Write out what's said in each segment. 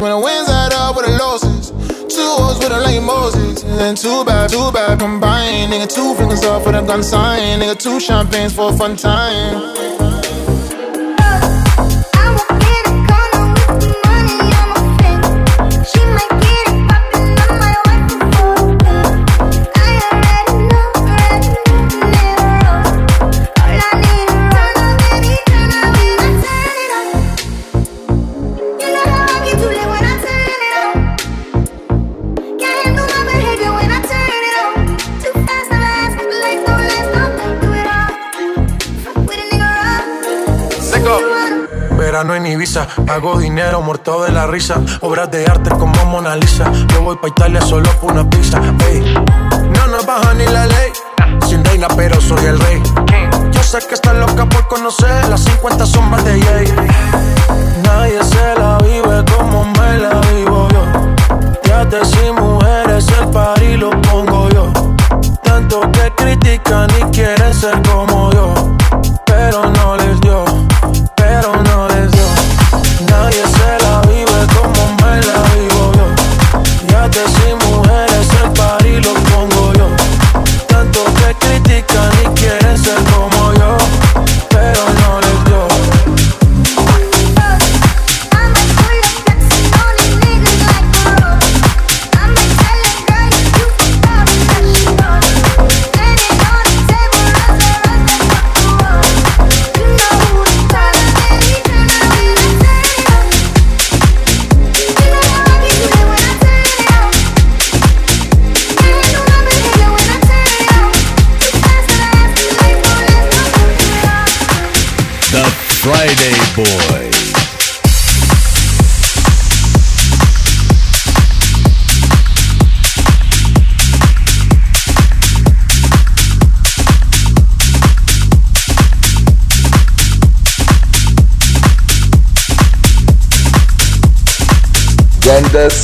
When the wins add up with the losses. Two O's with a like Moses. And then two bad, two bad combined. Nigga, two fingers off with a gun sign. Nigga, two champagnes for a fun time. Hago dinero muerto de la risa. Obras de arte como Mona Lisa. Yo voy pa' Italia solo por una pizza. Ey. No nos baja ni la ley. Sin reina, pero soy el rey. Yo sé que estás loca por conocer las 50 sombras de Jay. Nadie se la vive como me la vivo yo. te sin mujeres, el par y lo pongo yo. Tanto que critican y quieren ser como yo. Pero no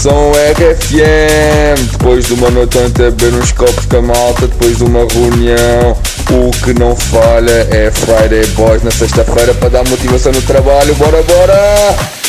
som RFM Depois de uma noite a beber uns copos com a malta Depois de uma reunião. O que não falha é Friday Boys na sexta-feira Para dar motivação no trabalho. Bora, bora!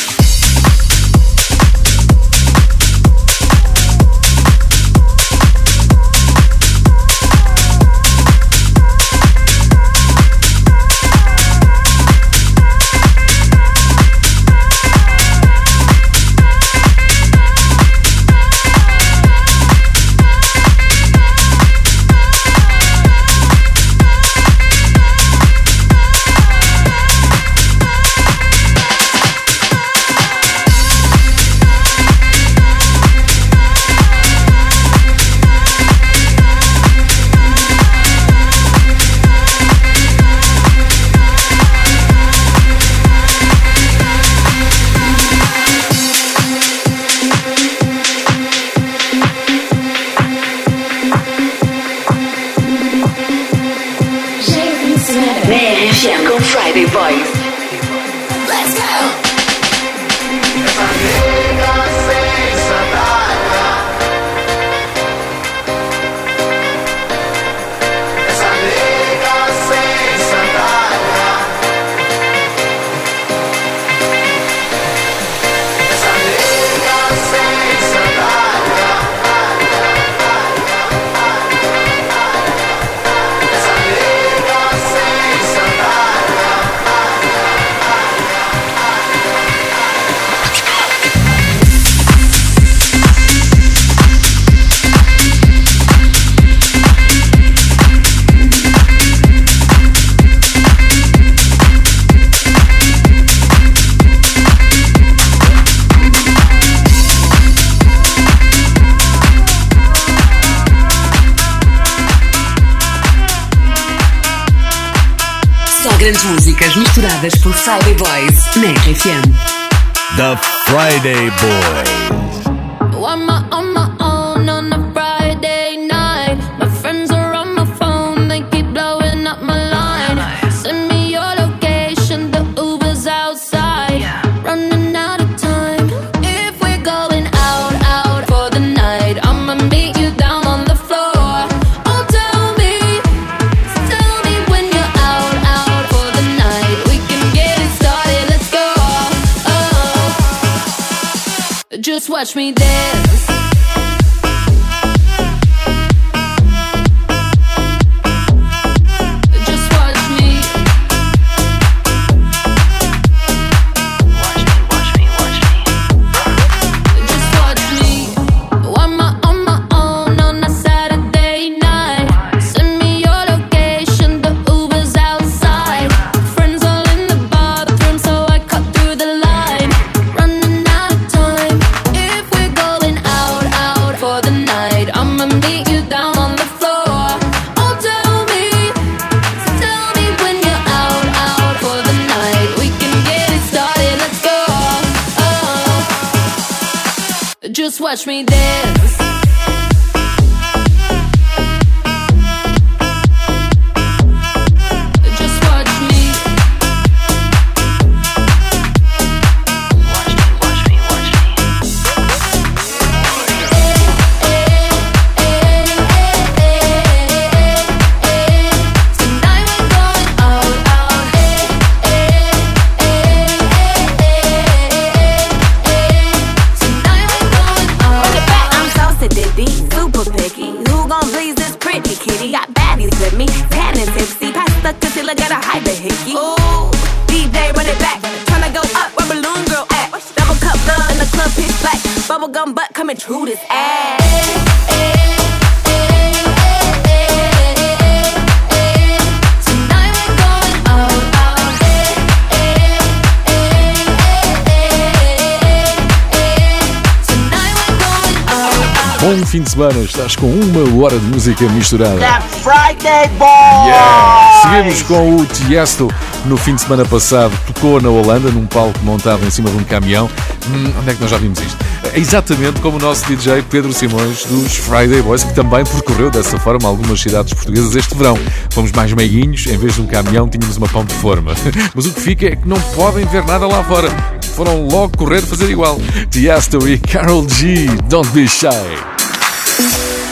Friday Boys na RFM. The Friday Boys. Com uma hora de música misturada. That Friday Boy! Yeah. Seguimos com o Tiesto. No fim de semana passado tocou na Holanda, num palco montado em cima de um caminhão. Hum, onde é que nós já vimos isto? É exatamente como o nosso DJ Pedro Simões dos Friday Boys, que também percorreu dessa forma algumas cidades portuguesas este verão. Fomos mais meiguinhos, em vez de um caminhão tínhamos uma pão de forma. Mas o que fica é que não podem ver nada lá fora. Foram logo correr fazer igual. Tiesto e Carol G, Don't Be Shy.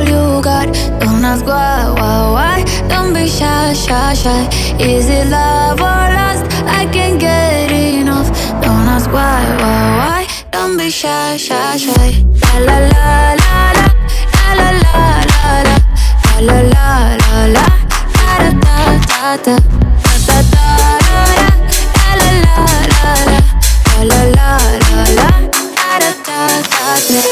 you got. Don't ask why, why, why. Don't be shy, shy, shy. Is it love or lust? I can't get enough. Don't ask why, why, why. Don't be shy, shy, shy. La la la la la la la la la la la la la la da da da da da da da la la la la la la la la la da da da da. People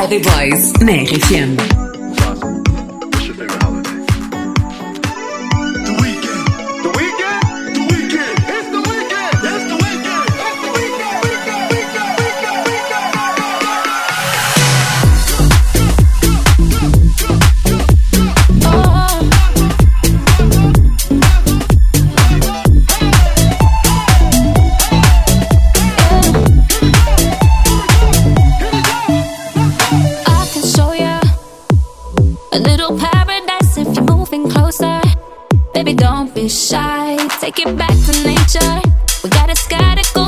Friday Boys na RFM. to nature. We gotta sky to go.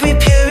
every period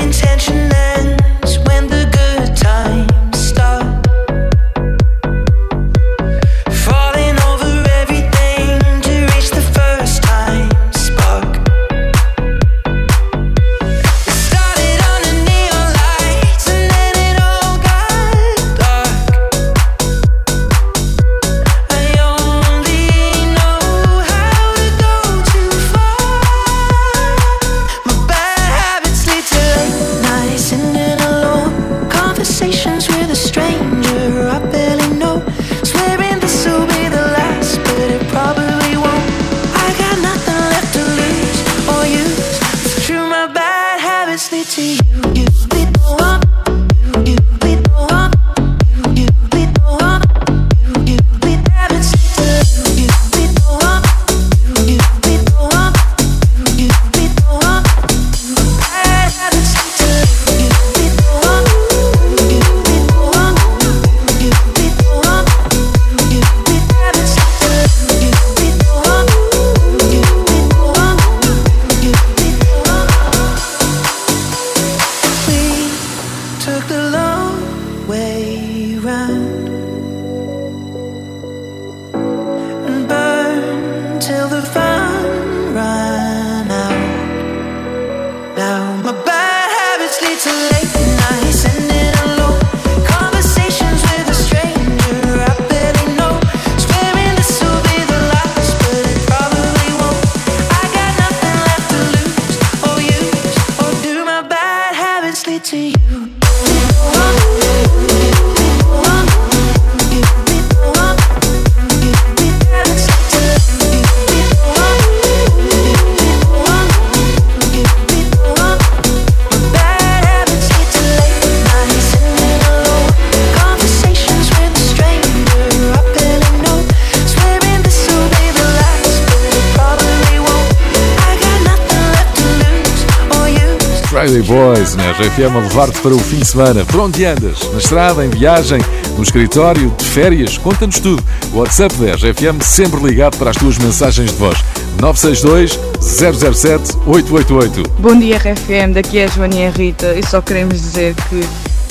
Friday Boys na RFM a levar-te para o fim de semana. Por onde andas? Na estrada, em viagem, no escritório, de férias? Conta-nos tudo. O WhatsApp da RFM sempre ligado para as tuas mensagens de voz. 962 007 888. Bom dia, RFM. Daqui é a Joaninha Rita e só queremos dizer que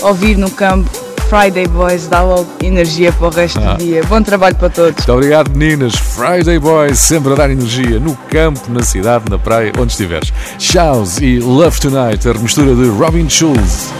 ouvir no campo Friday Boys dá logo energia para o resto ah. do dia. Bom trabalho para todos. Muito obrigado, meninas. Friday Boys, sempre a dar energia no campo, na cidade, na praia, onde estiveres. Shows e Love Tonight, a mistura de Robin Schulz.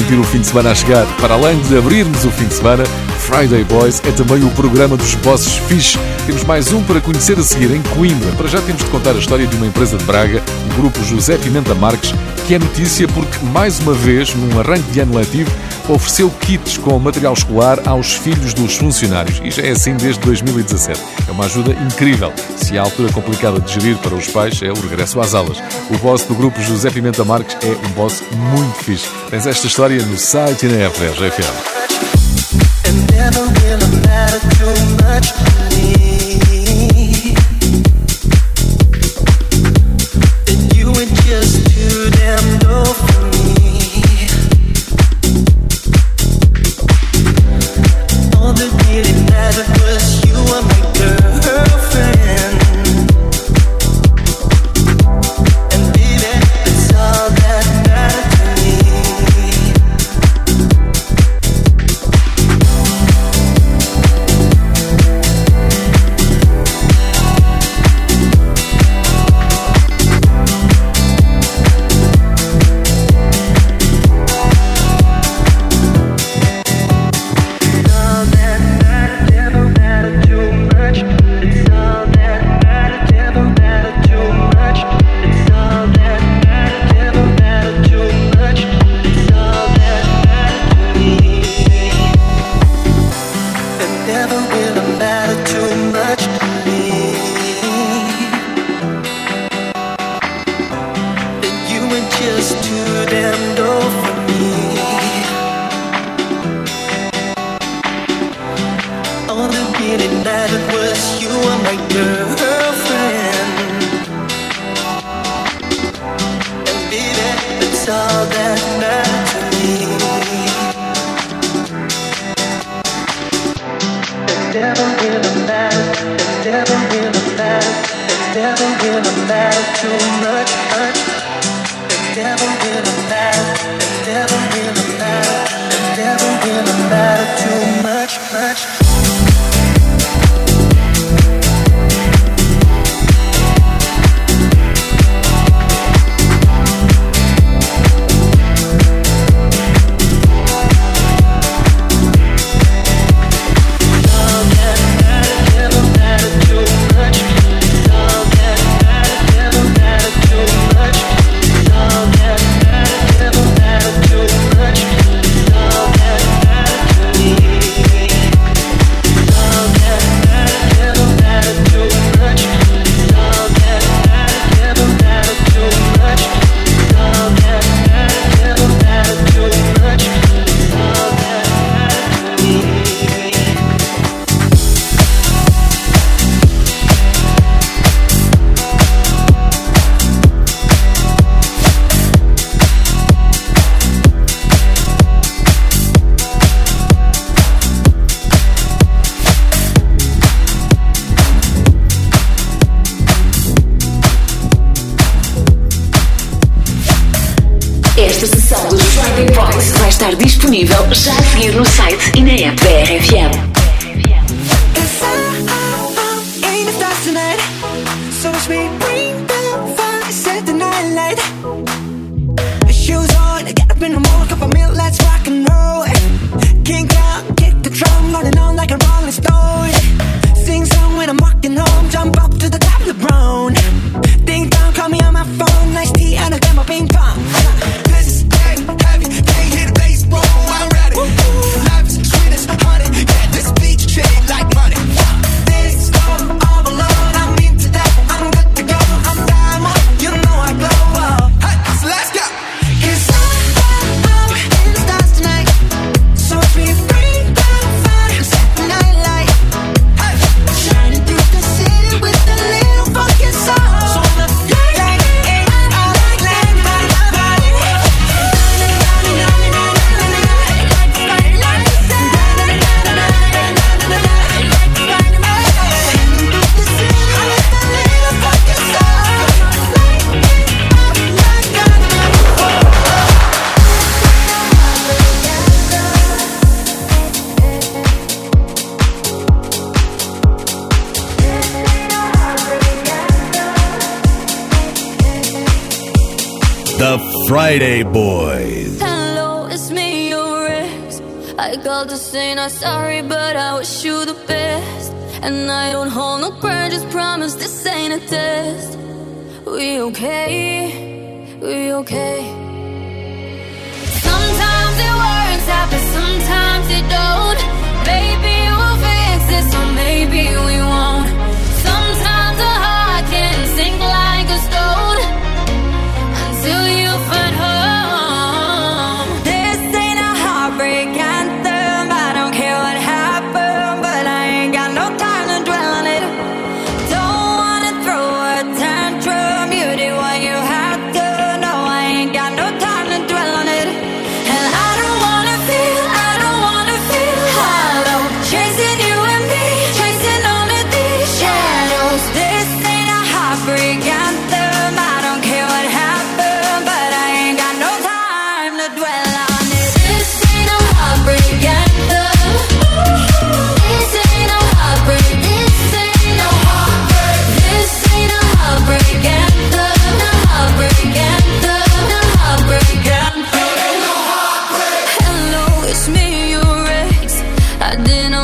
Sentir o fim de semana a chegar. Para além de abrirmos o fim de semana, Friday Boys é também o programa dos bosses fixe. Temos mais um para conhecer a seguir em Coimbra. Para já temos de contar a história de uma empresa de Braga, o grupo José Pimenta Marques, que é notícia porque, mais uma vez, num arranque de ano letivo, ofereceu kits com material escolar aos filhos dos funcionários. E já é assim desde 2017. É uma ajuda incrível. Se a altura complicada de gerir para os pais é o regresso às aulas. O boss do grupo José Pimenta Marques é um boss muito fixe. Tens esta história no site e na R10 Friday Boys. Hello, it's me, your ex. I called to say not sorry, but I wish you the best. And I don't hold no grudges, promise this ain't a test. We okay, we okay. Sometimes it works out, but sometimes it don't. Maybe we'll fix this, or maybe we won't. In.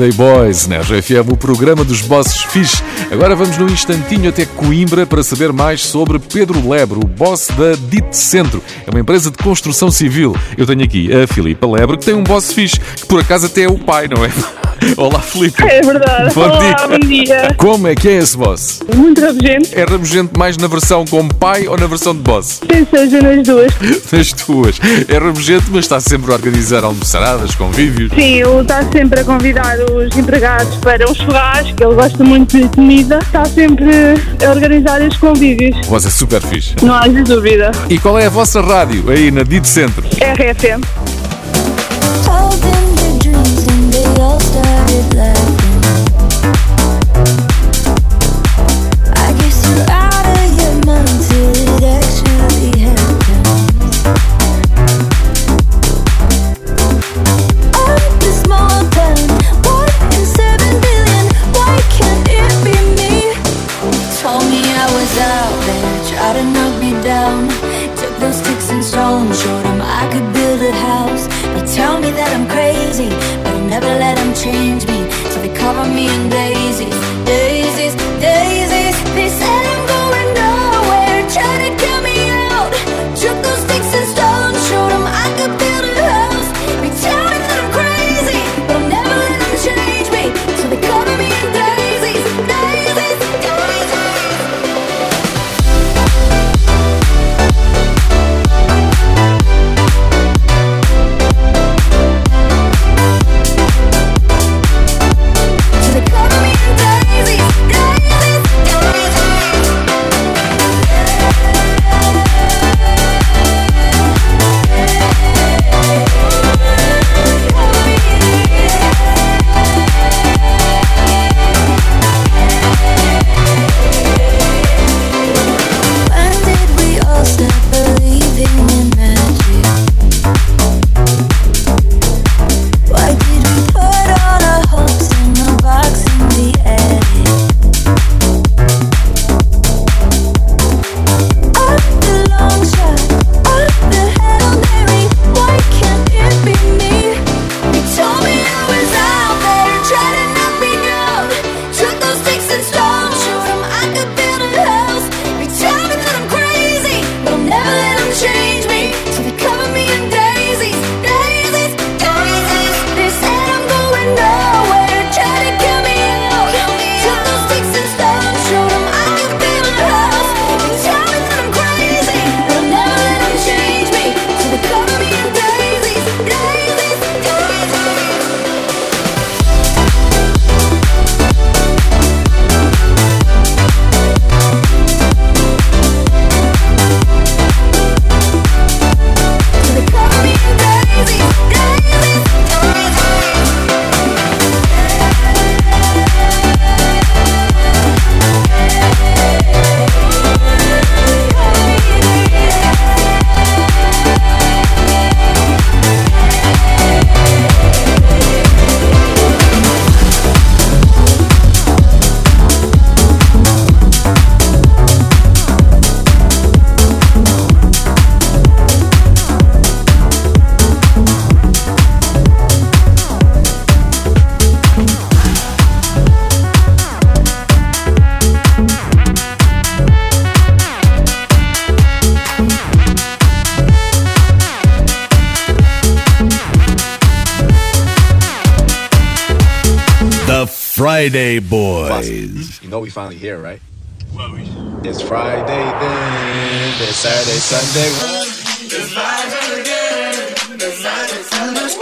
Friday Boys na né? RFM, o programa dos bosses fixe. Agora vamos num instantinho até Coimbra para saber mais sobre Pedro Lebre, o boss da DIT Centro. É uma empresa de construção civil. Eu tenho aqui a Filipa Lebre, que tem um boss fixe, que por acaso até é o pai, não é? Olá, Filipe. É verdade. Bom Olá, dia. bom dia. Como é que é esse boss? Muito rabugento. É rabugento mais na versão com pai ou na versão de boss? Tem seja nas duas. Nas duas. É rabugento, mas está sempre a organizar almoçaradas, convívios. Sim, ele está sempre a convidar os empregados para um churrasco, ele gosta muito de comida, está sempre a organizar os convívios. Boss é super fixe. Não há dúvida. E qual é a vossa rádio aí na Dito Centro? RFM. Friday Boys. You know we finally here, right? It's Friday then. It's Saturday, Sunday. It's Friday again. It's Friday, Sunday.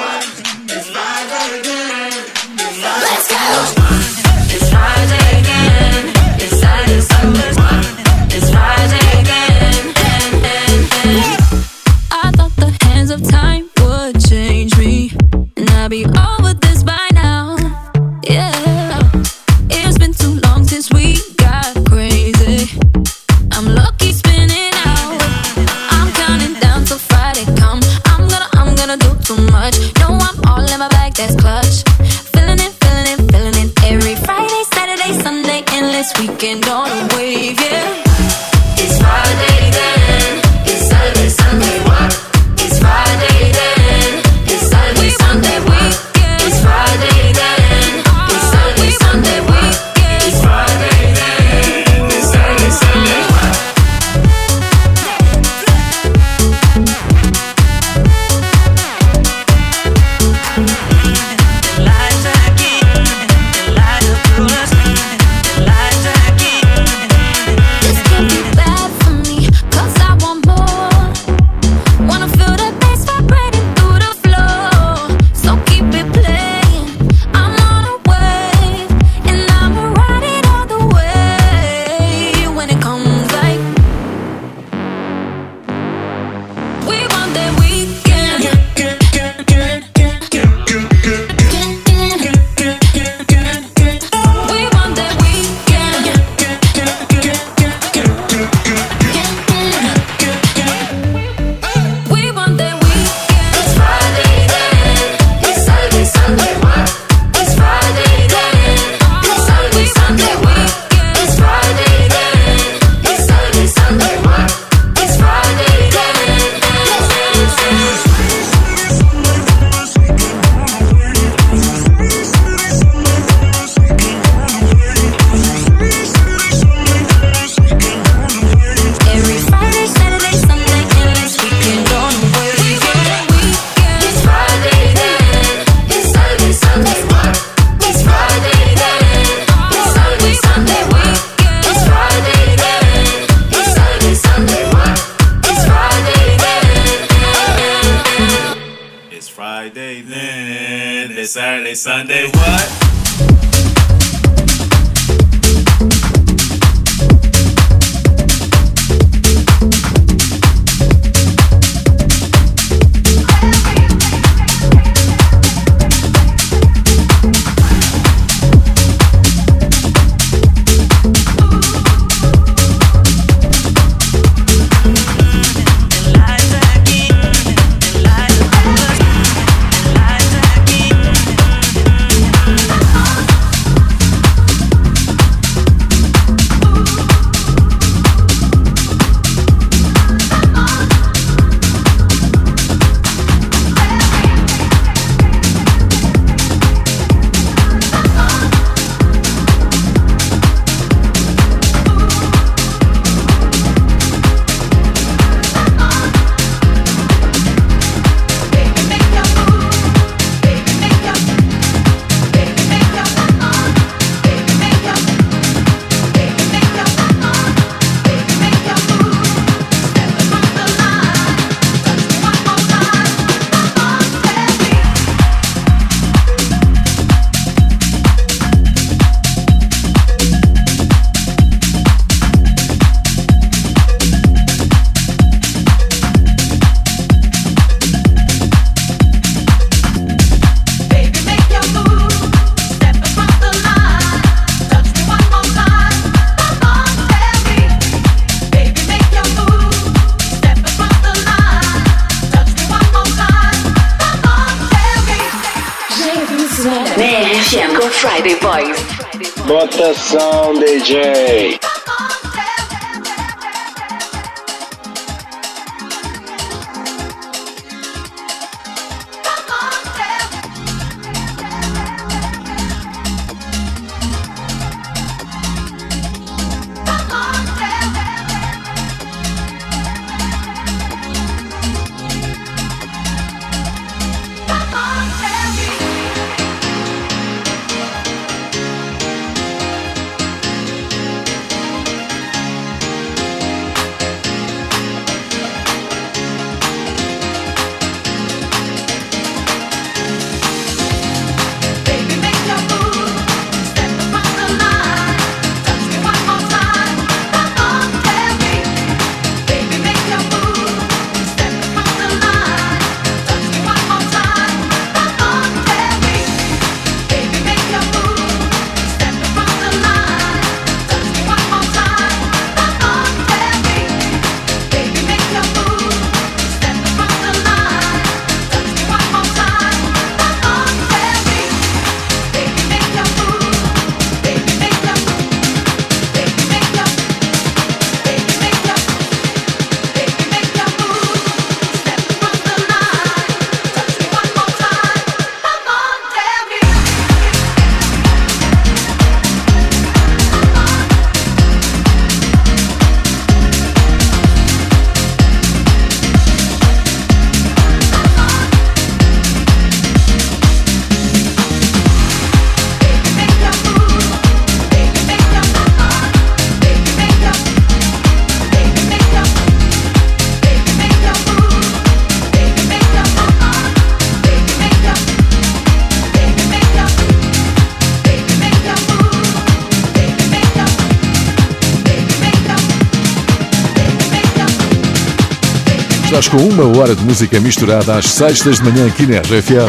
Estás com uma hora de música misturada às sextas de manhã aqui na RFM.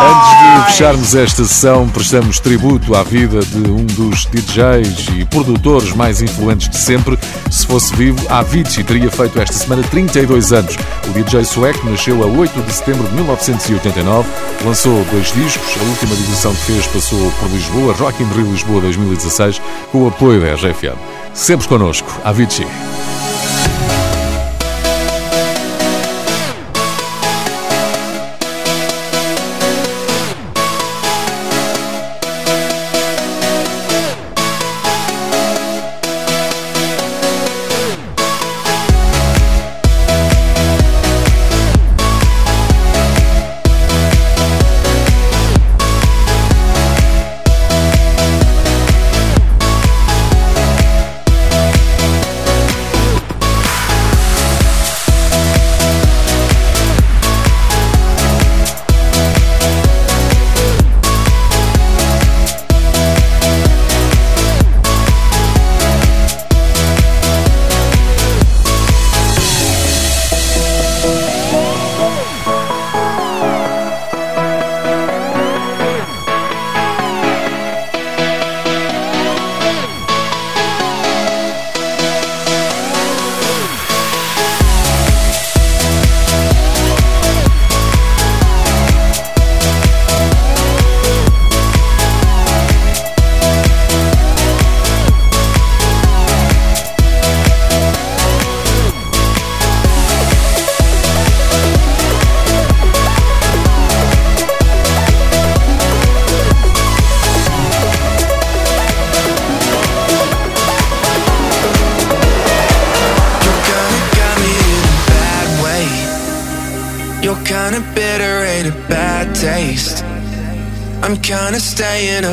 Antes de fecharmos esta sessão, prestamos tributo à vida de um dos DJs e produtores mais influentes de sempre. Se fosse vivo, Avicii teria feito esta semana 32 anos. O DJ sueco nasceu a 8 de setembro de 1989, lançou dois discos. A última divulgação que fez passou por Lisboa, Rock in Rio Lisboa 2016, com o apoio da RFM. Sempre connosco, Avicii.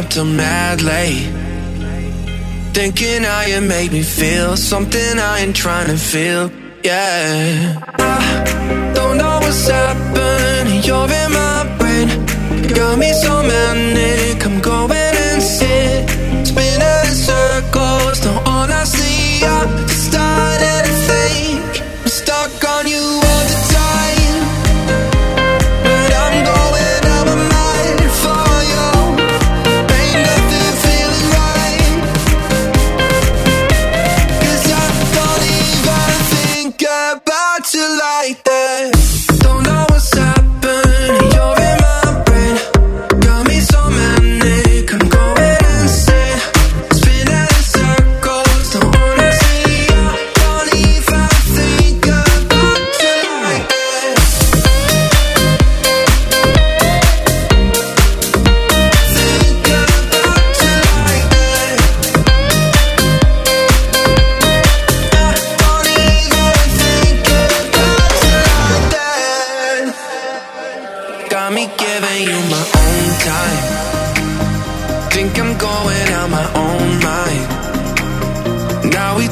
Till mad late. Thinking how you make me feel something I ain't trying to feel. Yeah. I don't know what's happening. You're in my brain. Got me so manic. I'm going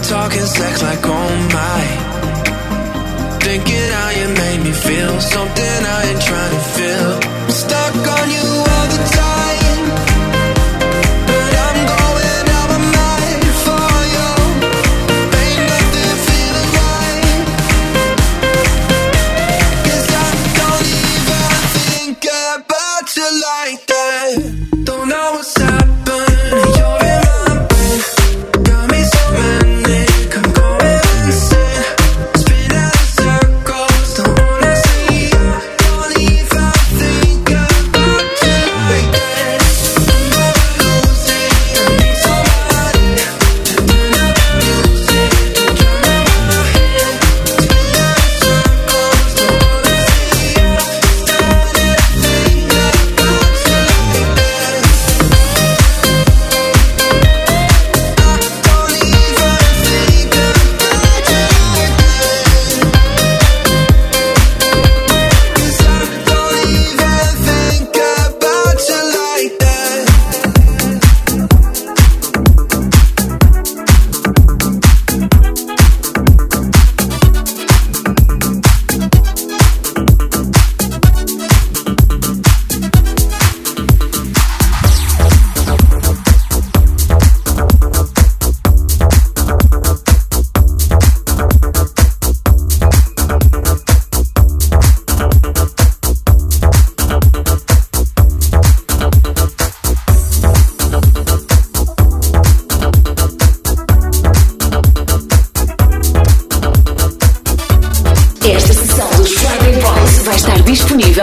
talking sex like oh my. Thinking how you made me feel something I ain't trying to feel. Stuck on you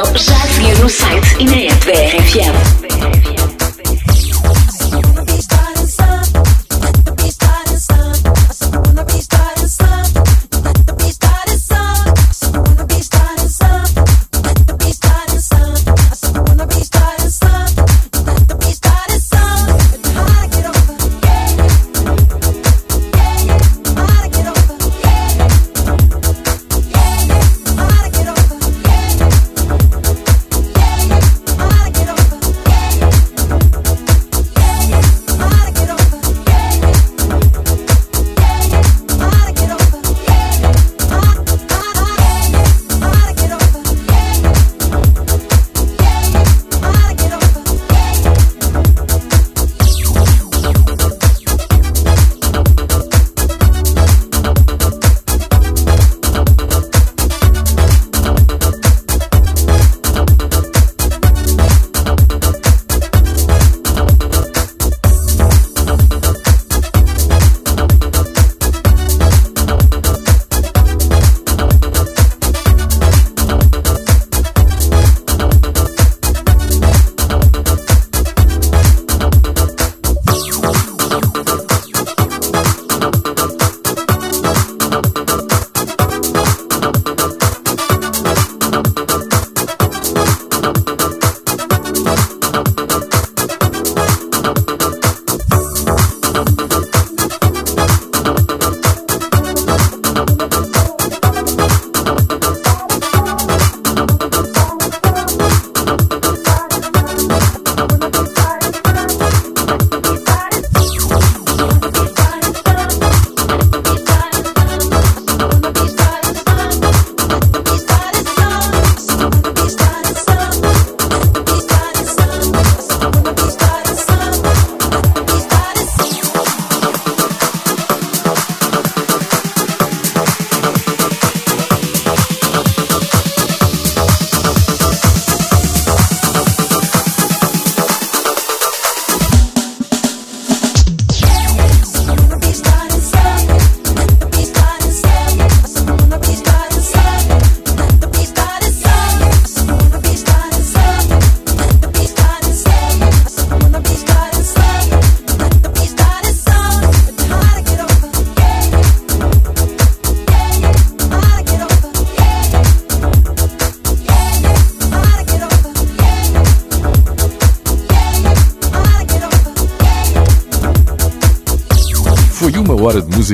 Jacques Guénaud-Sainte et Miette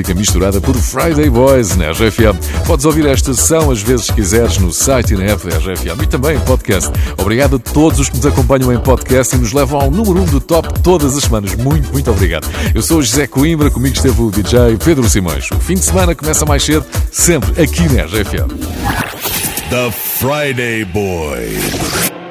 música misturada por Friday Boys na RFM. Podes ouvir esta sessão às vezes quiseres no site e na app da RFM e também em podcast. Obrigado a todos os que nos acompanham em podcast e nos levam ao número 1 um do top todas as semanas. Muito, muito obrigado. Eu sou o José Coimbra, comigo esteve o DJ Pedro Simões. O fim de semana começa mais cedo, sempre aqui na RFM. The Friday Boys.